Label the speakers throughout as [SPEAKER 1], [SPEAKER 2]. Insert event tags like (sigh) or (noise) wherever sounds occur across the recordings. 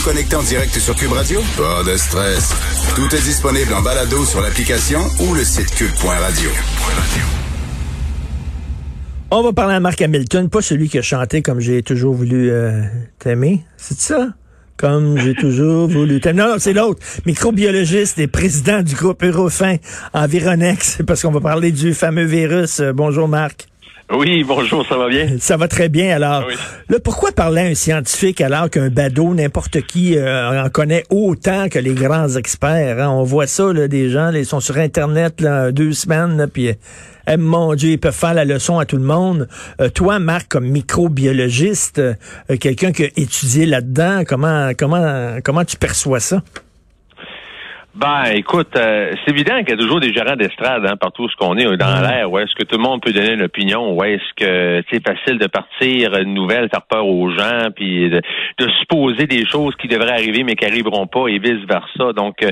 [SPEAKER 1] vous connecter en direct sur Cube Radio? Pas de stress. Tout est disponible en balado sur l'application ou le site cube.radio.
[SPEAKER 2] On va parler à Marc Hamilton, pas celui qui a chanté comme j'ai toujours voulu euh, t'aimer. C'est ça? Comme j'ai toujours voulu t'aimer. Non, non, c'est l'autre. Microbiologiste et président du groupe Eurofin Environex, parce qu'on va parler du fameux virus. Euh, bonjour Marc.
[SPEAKER 3] Oui, bonjour, ça va bien?
[SPEAKER 2] Ça va très bien. Alors, là, pourquoi parler à un scientifique alors qu'un badaud, n'importe qui euh, en connaît autant que les grands experts? Hein? On voit ça, là, des gens, ils sont sur Internet là, deux semaines, puis eh, mon Dieu, ils peuvent faire la leçon à tout le monde. Euh, toi, Marc, comme microbiologiste, euh, quelqu'un qui a étudié là-dedans, comment, comment, comment tu perçois ça?
[SPEAKER 3] Ben, écoute, euh, c'est évident qu'il y a toujours des gérants d'estrade hein, partout ce qu'on est dans l'air. Ouais, est-ce que tout le monde peut donner une opinion? Ouais, est-ce que c'est facile de partir une nouvelle, faire peur aux gens, puis de, supposer des choses qui devraient arriver mais qui arriveront pas et vice versa. Donc, euh,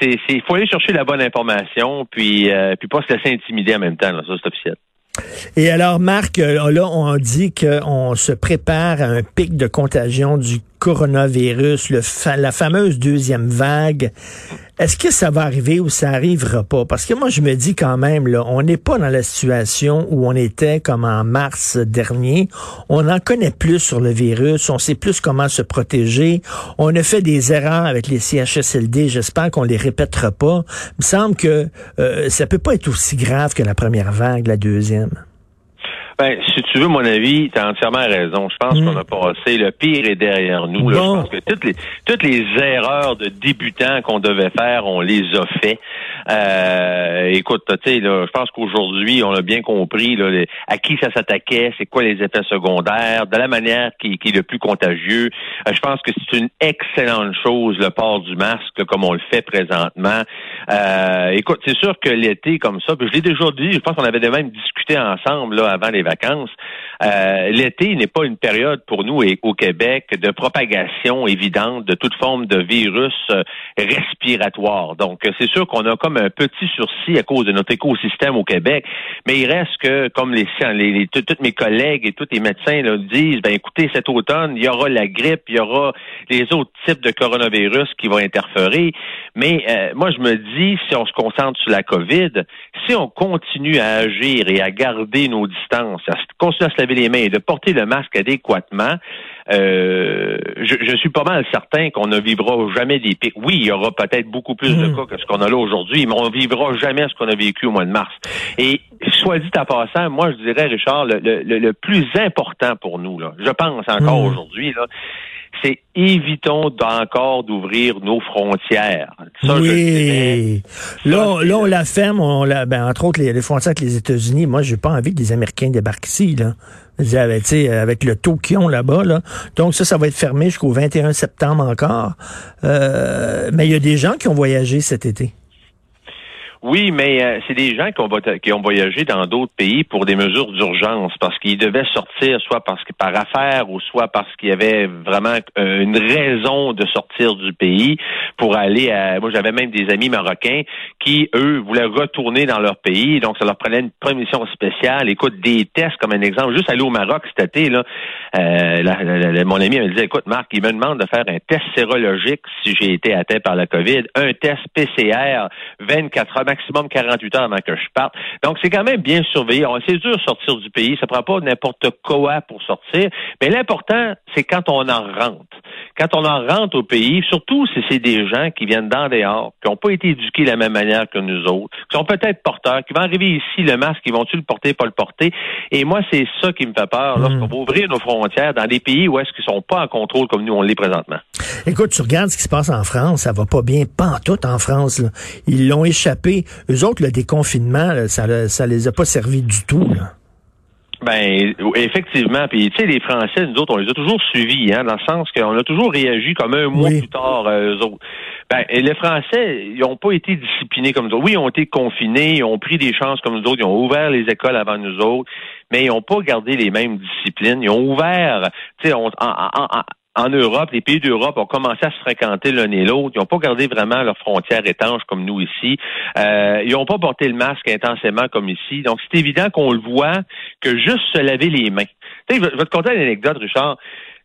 [SPEAKER 3] c'est, c'est, faut aller chercher la bonne information, puis, euh, puis pas se laisser intimider en même temps. Là, ça, c'est officiel.
[SPEAKER 2] Et alors, Marc, là, on dit qu'on se prépare à un pic de contagion du coronavirus, le la fameuse deuxième vague. Est-ce que ça va arriver ou ça arrivera pas? Parce que moi, je me dis quand même, là, on n'est pas dans la situation où on était comme en mars dernier. On en connaît plus sur le virus, on sait plus comment se protéger. On a fait des erreurs avec les CHSLD. J'espère qu'on les répétera pas. Il me semble que euh, ça peut pas être aussi grave que la première vague, la deuxième.
[SPEAKER 3] Ben, si tu veux mon avis, tu as entièrement raison. Je pense mm. qu'on a passé le pire est derrière nous. Je pense que toutes les toutes les erreurs de débutants qu'on devait faire, on les a fait. Euh, écoute, tu sais, je pense qu'aujourd'hui, on a bien compris là, à qui ça s'attaquait, c'est quoi les effets secondaires, de la manière qui, qui est le plus contagieux. Euh, je pense que c'est une excellente chose le port du masque comme on le fait présentement. Euh, écoute, c'est sûr que l'été comme ça, je l'ai déjà dit, je pense qu'on avait même discuté ensemble là avant les vacances. Euh, l'été n'est pas une période pour nous et au Québec de propagation évidente de toute forme de virus euh, respiratoire. Donc, c'est sûr qu'on a comme un petit sursis à cause de notre écosystème au Québec, mais il reste que, comme les, les, tous mes collègues et tous les médecins là, disent, ben écoutez, cet automne, il y aura la grippe, il y aura les autres types de coronavirus qui vont interférer. Mais euh, moi, je me dis, si on se concentre sur la COVID, si on continue à agir et à garder nos distances, à continuer à se laver les mains et de porter le masque adéquatement, euh, je, suis pas mal certain qu'on ne vivra jamais des pics. Oui, il y aura peut-être beaucoup plus de hmm. cas que ce qu'on a là aujourd'hui, mais on vivra jamais ce qu'on a vécu au mois de mars. Et soit dit en passant, moi je dirais, Richard, le, le, plus important pour nous, là, je pense encore hmm. aujourd'hui, là, c'est évitons encore d'ouvrir nos frontières.
[SPEAKER 2] oui. là, là, on la ferme, on la, ben, entre autres, les, frontières avec les États-Unis. Moi, j'ai pas envie que les Américains débarquent ici, là. Avec, avec le taux qu'ils ont là-bas, là. Donc ça, ça va être fermé jusqu'au 21 septembre encore. Euh, mais il y a des gens qui ont voyagé cet été.
[SPEAKER 3] Oui, mais euh, c'est des gens qui ont, voyagé dans d'autres pays pour des mesures d'urgence parce qu'ils devaient sortir soit parce que par affaire ou soit parce qu'il y avait vraiment euh, une raison de sortir du pays pour aller à moi j'avais même des amis marocains qui eux voulaient retourner dans leur pays. Donc ça leur prenait une permission spéciale. Écoute des tests comme un exemple juste aller au Maroc cet été euh, mon ami me dit écoute Marc il me demande de faire un test sérologique si j'ai été atteint par la Covid. Un test PCR 24 heures maximum 48 heures avant que je parte. Donc, c'est quand même bien surveillé. C'est dur de sortir du pays. Ça prend pas n'importe quoi pour sortir. Mais l'important, c'est quand on en rentre. Quand on en rentre au pays, surtout si c'est des gens qui viennent d'en dehors, qui n'ont pas été éduqués de la même manière que nous autres, qui sont peut-être porteurs, qui vont arriver ici, le masque, ils vont-tu le porter, pas le porter? Et moi, c'est ça qui me fait peur lorsqu'on hmm. va ouvrir nos frontières dans des pays où est-ce qu'ils sont pas en contrôle comme nous, on l'est présentement.
[SPEAKER 2] Écoute, tu regardes ce qui se passe en France, ça va pas bien, pas en tout en France. Ils l'ont échappé eux autres, le déconfinement, ça, ça les a pas servi du tout.
[SPEAKER 3] Ben effectivement, puis tu sais les Français, nous autres, on les a toujours suivis, hein, dans le sens qu'on a toujours réagi comme un mois plus tard euh, eux autres. Ben les Français, ils n'ont pas été disciplinés comme nous autres. Oui, ils ont été confinés, ils ont pris des chances comme nous autres, ils ont ouvert les écoles avant nous autres, mais ils n'ont pas gardé les mêmes disciplines. Ils ont ouvert, tu sais, en, en Europe, les pays d'Europe ont commencé à se fréquenter l'un et l'autre. Ils n'ont pas gardé vraiment leurs frontières étanches comme nous ici. Euh, ils n'ont pas porté le masque intensément comme ici. Donc, c'est évident qu'on le voit que juste se laver les mains. Tu je vais te conter une anecdote, Richard.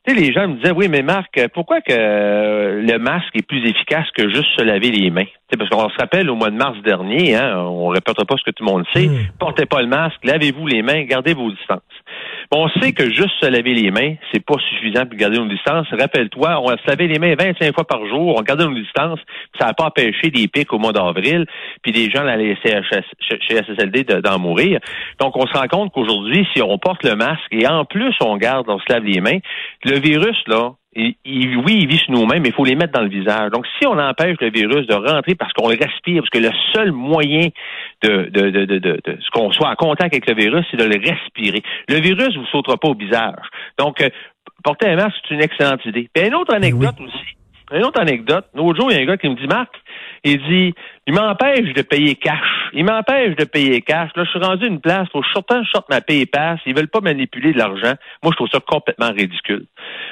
[SPEAKER 3] tu les gens me disaient, oui, mais Marc, pourquoi que le masque est plus efficace que juste se laver les mains? Sais, parce qu'on se rappelle au mois de mars dernier, hein, on répétera pas ce que tout le monde sait, hmm. portez pas le masque, lavez-vous les mains, gardez vos distances. Bon, on sait que juste se laver les mains, c'est pas suffisant pour garder nos distances. Rappelle-toi, on se laver les mains 25 fois par jour, on gardait nos distances, ça n'a pas empêché des pics au mois d'avril, puis des gens allaient chez SSLD d'en mourir. Donc, on se rend compte qu'aujourd'hui, si on porte le masque et en plus on garde, on se lave les mains, le virus, là, oui, il vit sur nous-mêmes, mais il faut les mettre dans le visage. Donc, si on empêche le virus de rentrer parce qu'on le respire, parce que le seul moyen de, de, de, de, de, qu'on soit en contact avec le virus, c'est de le respirer. Le virus vous sautera pas au visage. Donc, euh, porter un masque, c'est une excellente idée. Et une autre anecdote aussi. Une autre anecdote. L'autre jour, il y a un gars qui me dit, Marc, il dit, il m'empêche de payer cash. Il m'empêche de payer cash. Là, je suis rendu une place où je sortant, je sorte ma paye passe. Ils veulent pas manipuler de l'argent. Moi, je trouve ça complètement ridicule.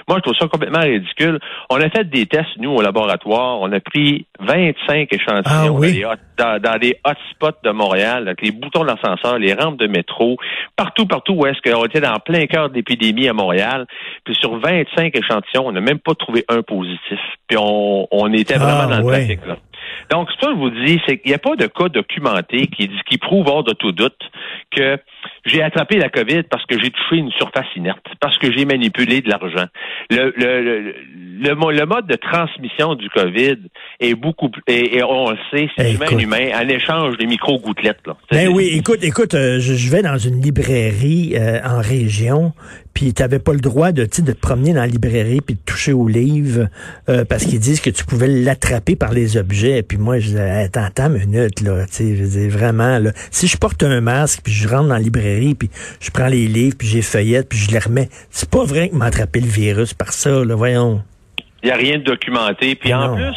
[SPEAKER 3] Moi, je trouve ça complètement ridicule. On a fait des tests, nous, au laboratoire. On a pris 25 échantillons ah dans, des hotspots de Montréal, avec les boutons d'ascenseur, les rampes de métro, partout, partout où est-ce qu'on était dans plein cœur d'épidémie à Montréal. Puis sur 25 échantillons, on n'a même pas trouvé un positif. Puis on, on était vraiment ah dans le trafic, là. Donc, ce que je vous dis, c'est qu'il n'y a pas de cas documenté qui, qui prouve hors de tout doute que j'ai attrapé la COVID parce que j'ai touché une surface inerte, parce que j'ai manipulé de l'argent. Le, le, le, le, mode de transmission du COVID est beaucoup plus, et, on le sait, c'est humain humain, en échange des micro-gouttelettes.
[SPEAKER 2] Ben oui, écoute, écoute, euh, je, vais dans une librairie euh, en région, puis tu n'avais pas le droit de, de te promener dans la librairie puis de toucher aux livres euh, parce qu'ils disent que tu pouvais l'attraper par les objets. Puis moi, je disais, attends, attends une minute, là, tu sais, je dis vraiment, là, si je porte un masque puis je rentre dans la librairie puis je prends les livres puis j'ai feuillette puis je les remets, c'est pas vrai que m'attraper le virus par ça, là, voyons.
[SPEAKER 3] Il n'y a rien de documenté. Puis en plus,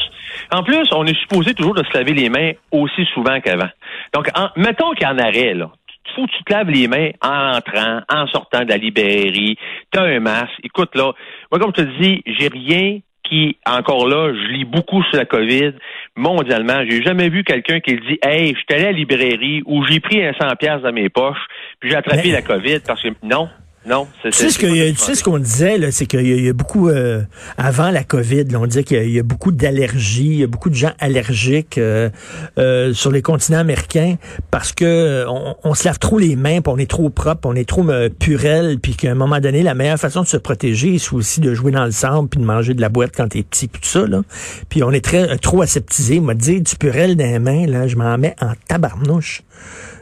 [SPEAKER 3] en plus, on est supposé toujours de se laver les mains aussi souvent qu'avant. Donc, mettons qu'il y en arrêt, là faut que tu te laves les mains en entrant, en sortant de la librairie. Tu as un masque. Écoute, là, moi, comme je te dis, j'ai rien qui, encore là, je lis beaucoup sur la COVID mondialement. J'ai jamais vu quelqu'un qui dit Hey, je suis allé à la librairie où j'ai pris un 100 pièces dans mes poches, puis j'ai attrapé la COVID parce que non, non,
[SPEAKER 2] c'est Tu sais ce sais ce qu'on disait là, c'est qu'il y, a beaucoup euh, avant la Covid, là, on disait qu'il y, a beaucoup d'allergies, il y a beaucoup de gens allergiques euh, euh, sur les continents américains parce que on, se lave trop les mains, puis on est trop propre, on est trop purel, puis qu'à un moment donné, la meilleure façon de se protéger, c'est aussi de jouer dans le sable puis de manger de la boîte quand t'es petit, puis tout ça là. Puis on est très trop aseptisé. M'a dit du purel dans les mains là, je m'en mets en tabarnouche.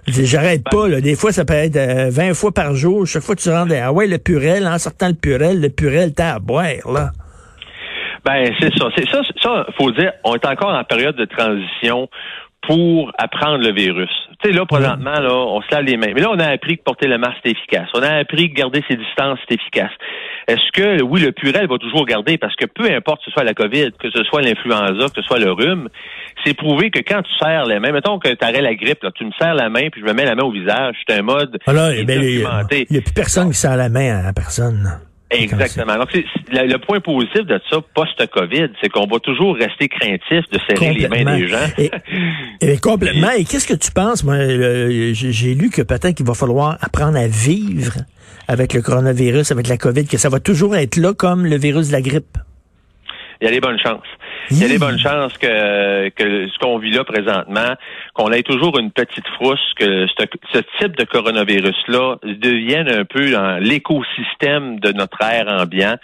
[SPEAKER 2] J'arrête pas, là. Des fois, ça peut être 20 euh, fois par jour. Chaque fois que tu rentres, ah ouais, le purel, en sortant le purel, le purel, t'as à boire, là.
[SPEAKER 3] Ben, c'est ça. C'est ça, ça, faut dire, on est encore en période de transition pour apprendre le virus. Tu sais, là, présentement, là, on se lave les mains. Mais là, on a appris que porter le masque, c'est efficace. On a appris que garder ses distances, c'est efficace. Est-ce que, oui, le purel va toujours garder, parce que peu importe que ce soit la COVID, que ce soit l'influenza, que ce soit le rhume, c'est prouvé que quand tu serres les mains, mettons que tu arrêtes la grippe, là, tu me serres la main, puis je me mets la main au visage, c'est un mode
[SPEAKER 2] voilà, ah ben, Il n'y a plus personne qui serre la main à personne.
[SPEAKER 3] Exactement. Donc, le, point positif de ça, post-COVID, c'est qu'on va toujours rester craintif de serrer les mains des gens. (laughs)
[SPEAKER 2] Et, complètement. Et qu'est-ce que tu penses? Moi, j'ai lu que peut-être qu'il va falloir apprendre à vivre avec le coronavirus, avec la COVID, que ça va toujours être là comme le virus de la grippe.
[SPEAKER 3] Il y a des bonnes chances. Il y a des bonnes chances que, que ce qu'on vit là présentement, qu'on ait toujours une petite frousse, que ce, type de coronavirus-là devienne un peu dans l'écosystème de notre air ambiant,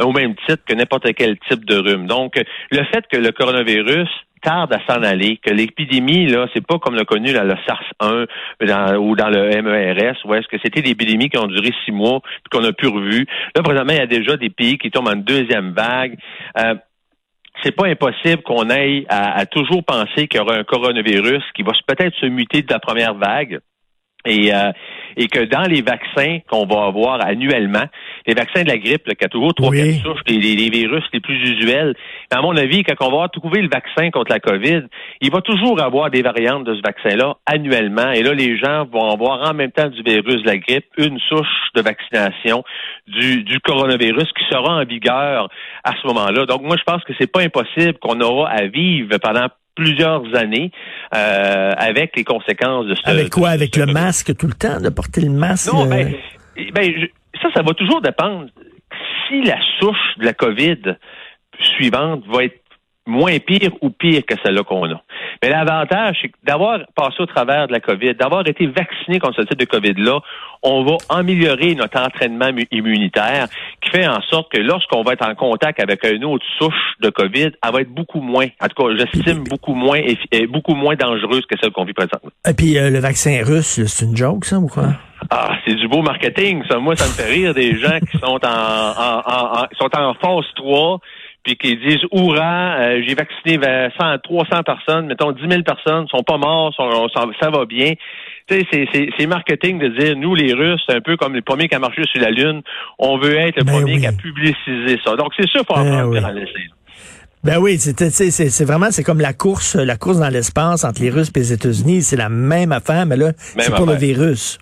[SPEAKER 3] au même titre que n'importe quel type de rhume. Donc, le fait que le coronavirus tarde à s'en aller, que l'épidémie, là, c'est pas comme le connu dans le SARS-1 ou dans le MERS, où est-ce que c'était des épidémies qui ont duré six mois, qu'on a pu revu. Là, présentement, il y a déjà des pays qui tombent en deuxième vague. Euh, c'est pas impossible qu'on aille à, toujours penser qu'il y aura un coronavirus qui va peut-être se muter de la première vague. Et, euh, et que dans les vaccins qu'on va avoir annuellement, les vaccins de la grippe, a toujours trois quatre souches, les, les, virus les plus usuels, à mon avis, quand on va trouver le vaccin contre la COVID, il va toujours avoir des variantes de ce vaccin-là annuellement. Et là, les gens vont avoir en même temps du virus de la grippe une souche de vaccination du, du coronavirus qui sera en vigueur à ce moment-là. Donc moi, je pense que c'est pas impossible qu'on aura à vivre pendant plusieurs années euh, avec les conséquences de ce
[SPEAKER 2] Avec quoi? avec le masque tout le temps, de porter le masque?
[SPEAKER 3] Non, ben, ben ça, ça va toujours dépendre si la souche de la COVID suivante va être moins pire ou pire que celle-là qu'on a. Mais l'avantage, c'est que d'avoir passé au travers de la COVID, d'avoir été vacciné contre ce type de COVID-là, on va améliorer notre entraînement immunitaire qui fait en sorte que lorsqu'on va être en contact avec une autre souche de COVID, elle va être beaucoup moins, en tout cas, j'estime (laughs) beaucoup moins beaucoup moins dangereuse que celle qu'on vit présentement.
[SPEAKER 2] Et puis euh, le vaccin russe, c'est une joke, ça, ou quoi?
[SPEAKER 3] Ah, c'est du beau marketing, ça. Moi, ça me fait rire des gens qui sont en, en, en sont en phase 3 puis qu'ils disent Oura, euh, j'ai vacciné 100, 300 personnes, mettons 10 000 personnes, sont pas morts, ça va bien. Tu sais, c'est marketing de dire, nous, les Russes, c'est un peu comme les premiers qui ont marché sur la Lune, on veut être le ben premier qui a publicisé ça. Donc, c'est sûr, faut en ben prendre oui.
[SPEAKER 2] Ben oui, c'est vraiment c'est comme la course la course dans l'espace entre les Russes et les États-Unis, c'est la même affaire, mais là c'est pour le virus.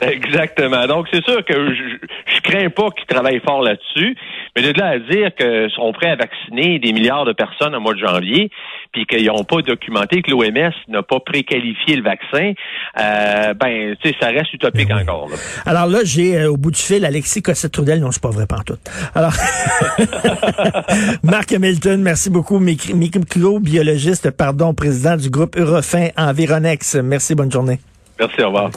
[SPEAKER 3] Exactement. Donc, c'est sûr que je, je crains pas qu'ils travaillent fort là-dessus, mais de là à dire qu'ils sont prêts à vacciner des milliards de personnes au mois de janvier, puis qu'ils n'ont pas documenté que l'OMS n'a pas préqualifié le vaccin, euh, ben, tu sais, ça reste utopique ben encore.
[SPEAKER 2] Alors là, j'ai euh, au bout du fil Alexis Cossette-Trudel. Non, c'est pas vrai, tout. Alors, (laughs) Marc Hamilton, merci beaucoup. Micro-biologiste, pardon, président du groupe Eurofin Environex. Merci, bonne journée.
[SPEAKER 3] Merci, au revoir.